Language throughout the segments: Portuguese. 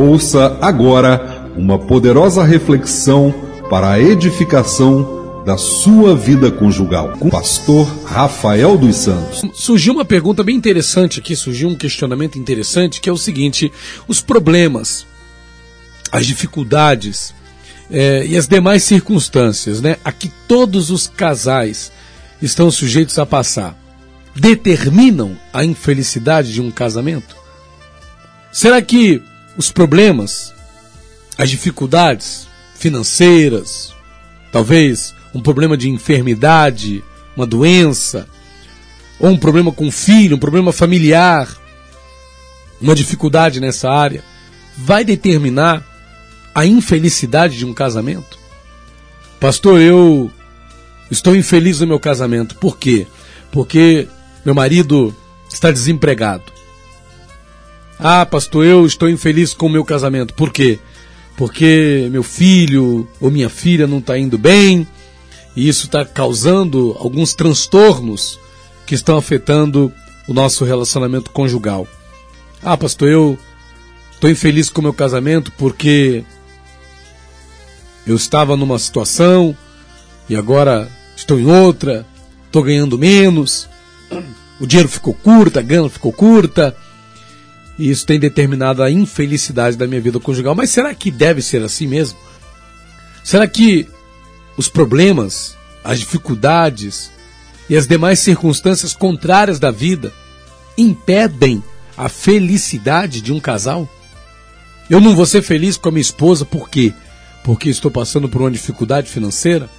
Ouça agora uma poderosa reflexão para a edificação da sua vida conjugal com o pastor Rafael dos Santos. Surgiu uma pergunta bem interessante aqui, surgiu um questionamento interessante que é o seguinte: os problemas, as dificuldades é, e as demais circunstâncias, né, a que todos os casais estão sujeitos a passar, determinam a infelicidade de um casamento? Será que os problemas, as dificuldades financeiras, talvez um problema de enfermidade, uma doença, ou um problema com o filho, um problema familiar, uma dificuldade nessa área, vai determinar a infelicidade de um casamento? Pastor, eu estou infeliz no meu casamento. Por quê? Porque meu marido está desempregado. Ah, pastor, eu estou infeliz com o meu casamento. Por quê? Porque meu filho ou minha filha não está indo bem e isso está causando alguns transtornos que estão afetando o nosso relacionamento conjugal. Ah, pastor, eu estou infeliz com o meu casamento porque eu estava numa situação e agora estou em outra, estou ganhando menos, o dinheiro ficou curto, a grana ficou curta e isso tem determinado a infelicidade da minha vida conjugal. Mas será que deve ser assim mesmo? Será que os problemas, as dificuldades e as demais circunstâncias contrárias da vida impedem a felicidade de um casal? Eu não vou ser feliz com a minha esposa por quê? Porque estou passando por uma dificuldade financeira?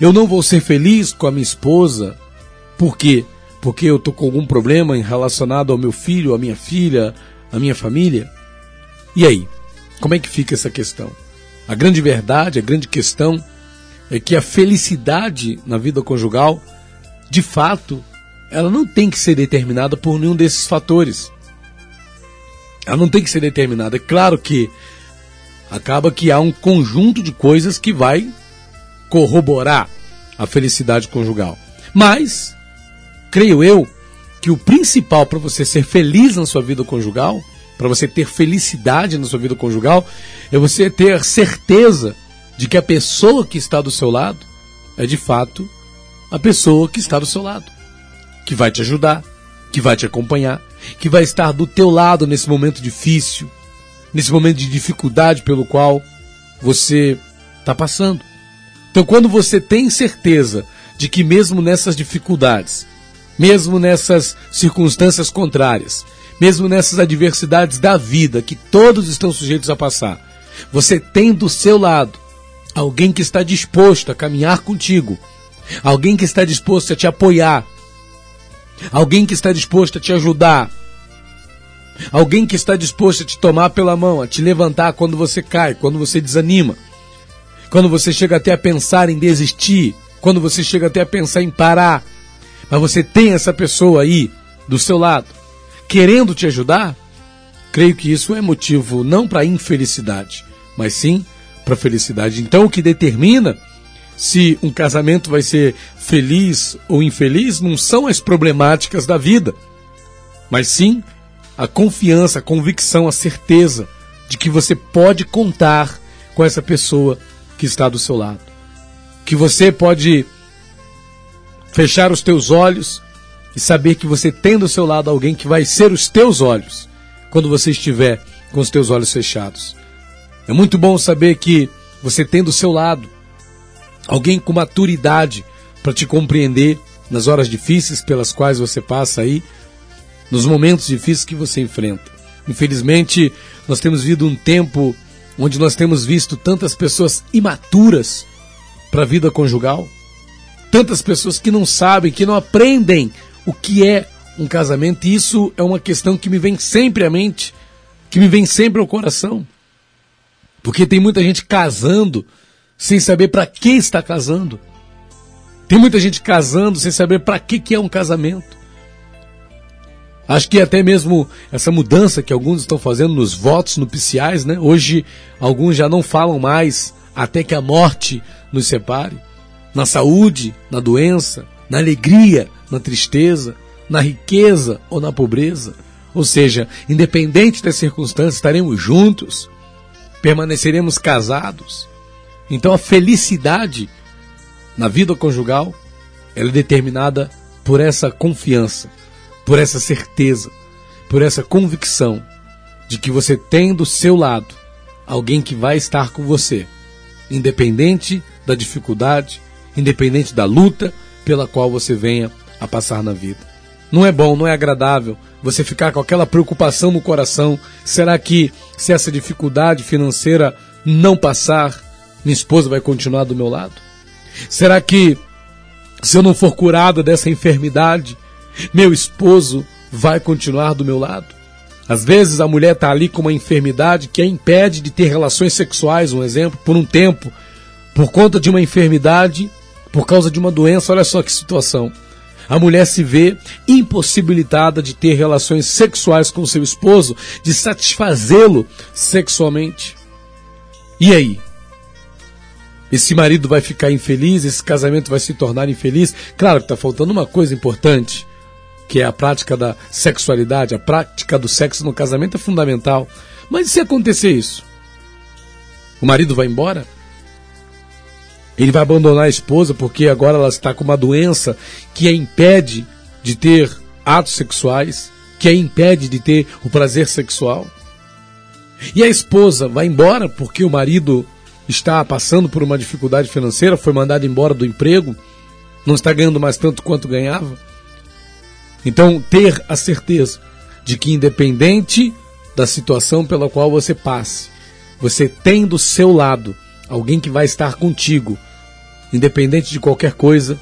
Eu não vou ser feliz com a minha esposa por quê? Porque eu estou com algum problema relacionado ao meu filho, à minha filha, à minha família? E aí? Como é que fica essa questão? A grande verdade, a grande questão é que a felicidade na vida conjugal, de fato, ela não tem que ser determinada por nenhum desses fatores. Ela não tem que ser determinada. É claro que acaba que há um conjunto de coisas que vai corroborar a felicidade conjugal. Mas creio eu, que o principal para você ser feliz na sua vida conjugal, para você ter felicidade na sua vida conjugal, é você ter certeza de que a pessoa que está do seu lado é de fato a pessoa que está do seu lado, que vai te ajudar, que vai te acompanhar, que vai estar do teu lado nesse momento difícil, nesse momento de dificuldade pelo qual você está passando. Então, quando você tem certeza de que mesmo nessas dificuldades mesmo nessas circunstâncias contrárias, mesmo nessas adversidades da vida que todos estão sujeitos a passar, você tem do seu lado alguém que está disposto a caminhar contigo, alguém que está disposto a te apoiar, alguém que está disposto a te ajudar, alguém que está disposto a te tomar pela mão, a te levantar quando você cai, quando você desanima, quando você chega até a pensar em desistir, quando você chega até a pensar em parar mas você tem essa pessoa aí do seu lado, querendo te ajudar, creio que isso é motivo não para infelicidade, mas sim para felicidade. Então, o que determina se um casamento vai ser feliz ou infeliz não são as problemáticas da vida, mas sim a confiança, a convicção, a certeza de que você pode contar com essa pessoa que está do seu lado. Que você pode fechar os teus olhos e saber que você tem do seu lado alguém que vai ser os teus olhos quando você estiver com os teus olhos fechados. É muito bom saber que você tem do seu lado alguém com maturidade para te compreender nas horas difíceis pelas quais você passa aí, nos momentos difíceis que você enfrenta. Infelizmente, nós temos vivido um tempo onde nós temos visto tantas pessoas imaturas para a vida conjugal, tantas pessoas que não sabem, que não aprendem o que é um casamento, e isso é uma questão que me vem sempre à mente, que me vem sempre ao coração. Porque tem muita gente casando sem saber para que está casando. Tem muita gente casando sem saber para que, que é um casamento. Acho que até mesmo essa mudança que alguns estão fazendo nos votos nupciais, né? Hoje alguns já não falam mais até que a morte nos separe na saúde, na doença, na alegria, na tristeza, na riqueza ou na pobreza. Ou seja, independente das circunstâncias, estaremos juntos, permaneceremos casados. Então a felicidade na vida conjugal ela é determinada por essa confiança, por essa certeza, por essa convicção de que você tem do seu lado alguém que vai estar com você, independente da dificuldade, independente da luta pela qual você venha a passar na vida. Não é bom, não é agradável você ficar com aquela preocupação no coração. Será que se essa dificuldade financeira não passar, minha esposa vai continuar do meu lado? Será que se eu não for curada dessa enfermidade, meu esposo vai continuar do meu lado? Às vezes a mulher está ali com uma enfermidade que a impede de ter relações sexuais, um exemplo, por um tempo, por conta de uma enfermidade, por causa de uma doença. Olha só que situação. A mulher se vê impossibilitada de ter relações sexuais com seu esposo, de satisfazê-lo sexualmente. E aí? Esse marido vai ficar infeliz, esse casamento vai se tornar infeliz. Claro que está faltando uma coisa importante, que é a prática da sexualidade, a prática do sexo no casamento é fundamental. Mas e se acontecer isso? O marido vai embora? Ele vai abandonar a esposa porque agora ela está com uma doença que a impede de ter atos sexuais, que a impede de ter o prazer sexual. E a esposa vai embora porque o marido está passando por uma dificuldade financeira, foi mandado embora do emprego, não está ganhando mais tanto quanto ganhava. Então, ter a certeza de que, independente da situação pela qual você passe, você tem do seu lado alguém que vai estar contigo independente de qualquer coisa,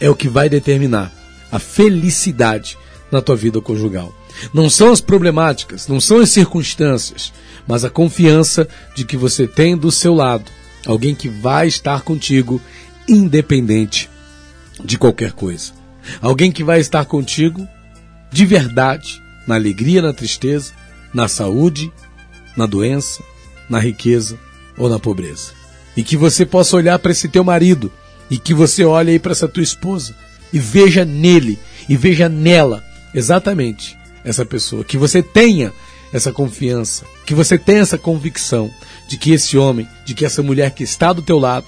é o que vai determinar a felicidade na tua vida conjugal. Não são as problemáticas, não são as circunstâncias, mas a confiança de que você tem do seu lado alguém que vai estar contigo, independente de qualquer coisa. Alguém que vai estar contigo de verdade, na alegria, na tristeza, na saúde, na doença, na riqueza ou na pobreza. E que você possa olhar para esse teu marido. E que você olhe aí para essa tua esposa. E veja nele. E veja nela. Exatamente essa pessoa. Que você tenha essa confiança, que você tenha essa convicção de que esse homem, de que essa mulher que está do teu lado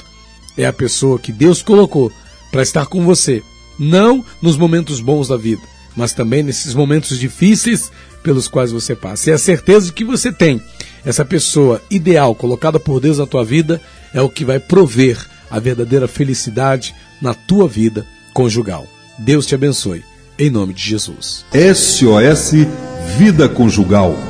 é a pessoa que Deus colocou para estar com você, não nos momentos bons da vida, mas também nesses momentos difíceis pelos quais você passa. E a certeza que você tem essa pessoa ideal colocada por Deus na tua vida é o que vai prover a verdadeira felicidade na tua vida conjugal. Deus te abençoe. Em nome de Jesus. SOS Vida Conjugal.